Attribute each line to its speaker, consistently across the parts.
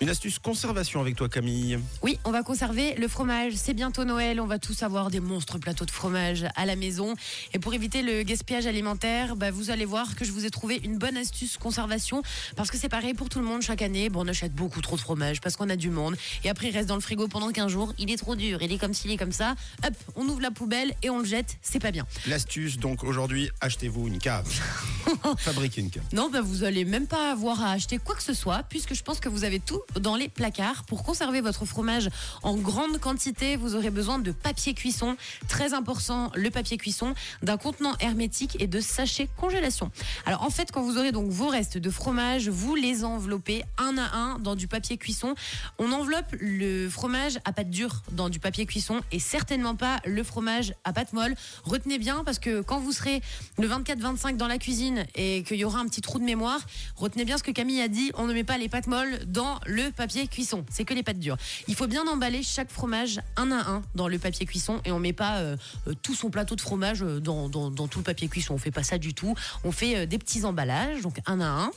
Speaker 1: Une astuce conservation avec toi Camille.
Speaker 2: Oui, on va conserver le fromage. C'est bientôt Noël. On va tous avoir des monstres plateaux de fromage à la maison. Et pour éviter le gaspillage alimentaire, bah, vous allez voir que je vous ai trouvé une bonne astuce conservation. Parce que c'est pareil pour tout le monde chaque année. Bon, on achète beaucoup trop de fromage parce qu'on a du monde. Et après, il reste dans le frigo pendant 15 jours. Il est trop dur. Il est comme ci, il est comme ça. Hop, on ouvre la poubelle et on le jette. C'est pas bien.
Speaker 1: L'astuce, donc aujourd'hui, achetez-vous une cave. Fabriquez une cave.
Speaker 2: Non, bah, vous allez même pas avoir à acheter quoi que ce soit, puisque je pense que vous avez tout dans les placards. Pour conserver votre fromage en grande quantité, vous aurez besoin de papier cuisson. Très important, le papier cuisson, d'un contenant hermétique et de sachets congélation. Alors en fait, quand vous aurez donc vos restes de fromage, vous les enveloppez un à un dans du papier cuisson. On enveloppe le fromage à pâte dure dans du papier cuisson et certainement pas le fromage à pâte molle. Retenez bien parce que quand vous serez le 24-25 dans la cuisine et qu'il y aura un petit trou de mémoire, retenez bien ce que Camille a dit, on ne met pas les pâtes molles dans le papier cuisson, c'est que les pâtes dures. Il faut bien emballer chaque fromage un à un dans le papier cuisson et on met pas euh, euh, tout son plateau de fromage euh, dans, tout le papier cuisson, on fait pas ça du tout. On fait des petits emballages, donc un à un.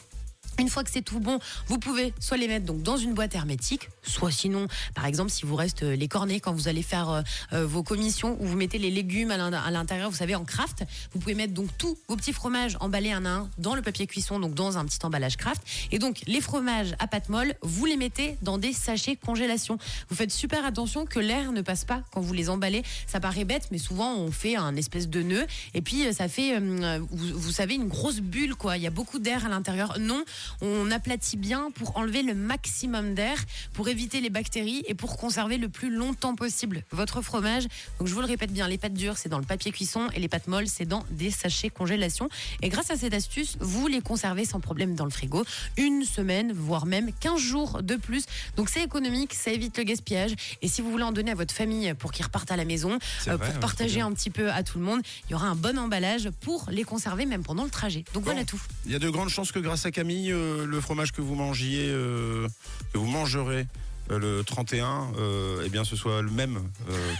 Speaker 2: Une fois que c'est tout bon, vous pouvez soit les mettre donc dans une boîte hermétique, soit sinon, par exemple, si vous reste euh, les cornets quand vous allez faire euh, euh, vos commissions ou vous mettez les légumes à l'in- à l'intérieur, vous savez, en craft, vous pouvez mettre donc tous vos petits fromages emballés un à un dans le papier cuisson, donc dans un petit emballage craft. Et donc les fromages à pâte molle, vous les mettez dans des sachets congélation. Vous faites super attention que l'air ne passe pas quand vous les emballez. Ça paraît bête, mais souvent on fait un espèce de nœud et puis ça fait, vous, vous savez, une grosse bulle quoi. Il y a beaucoup d'air à l'intérieur. Non, on aplatit bien pour enlever le maximum d'air, pour éviter les bactéries et pour conserver le plus longtemps possible votre fromage. Donc je vous le répète bien, les pâtes dures c'est dans le papier cuisson et les pâtes molles c'est dans des sachets congélation. Et grâce à cette astuce, vous les conservez sans problème dans le frigo une semaine, voire même 15 jours de plus. Donc c'est économique, ça évite le gaspillage. Et si vous voulez en donner à votre famille pour qu'ils repartent à la maison, euh,
Speaker 1: vrai,
Speaker 2: pour
Speaker 1: hein,
Speaker 2: partager un petit peu à tout le monde, il y aura un bon emballage pour les conserver même pendant le trajet. Donc voilà tout.
Speaker 1: Il y a de grandes chances que grâce à Camille, euh, le fromage que vous mangiez, euh, que vous mangerez euh, le 31, euh, eh bien ce soit le même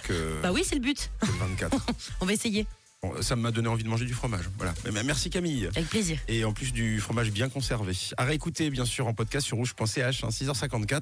Speaker 1: que,
Speaker 2: Bah oui, c'est le but.
Speaker 1: que le 24.
Speaker 2: On va essayer.
Speaker 1: Bon, ça m'a donné envie de manger du fromage. Voilà. Mais Merci Camille.
Speaker 2: Avec plaisir.
Speaker 1: Et en plus du fromage bien conservé. À réécouter bien sûr en podcast sur rouge.ch, hein, 6h54.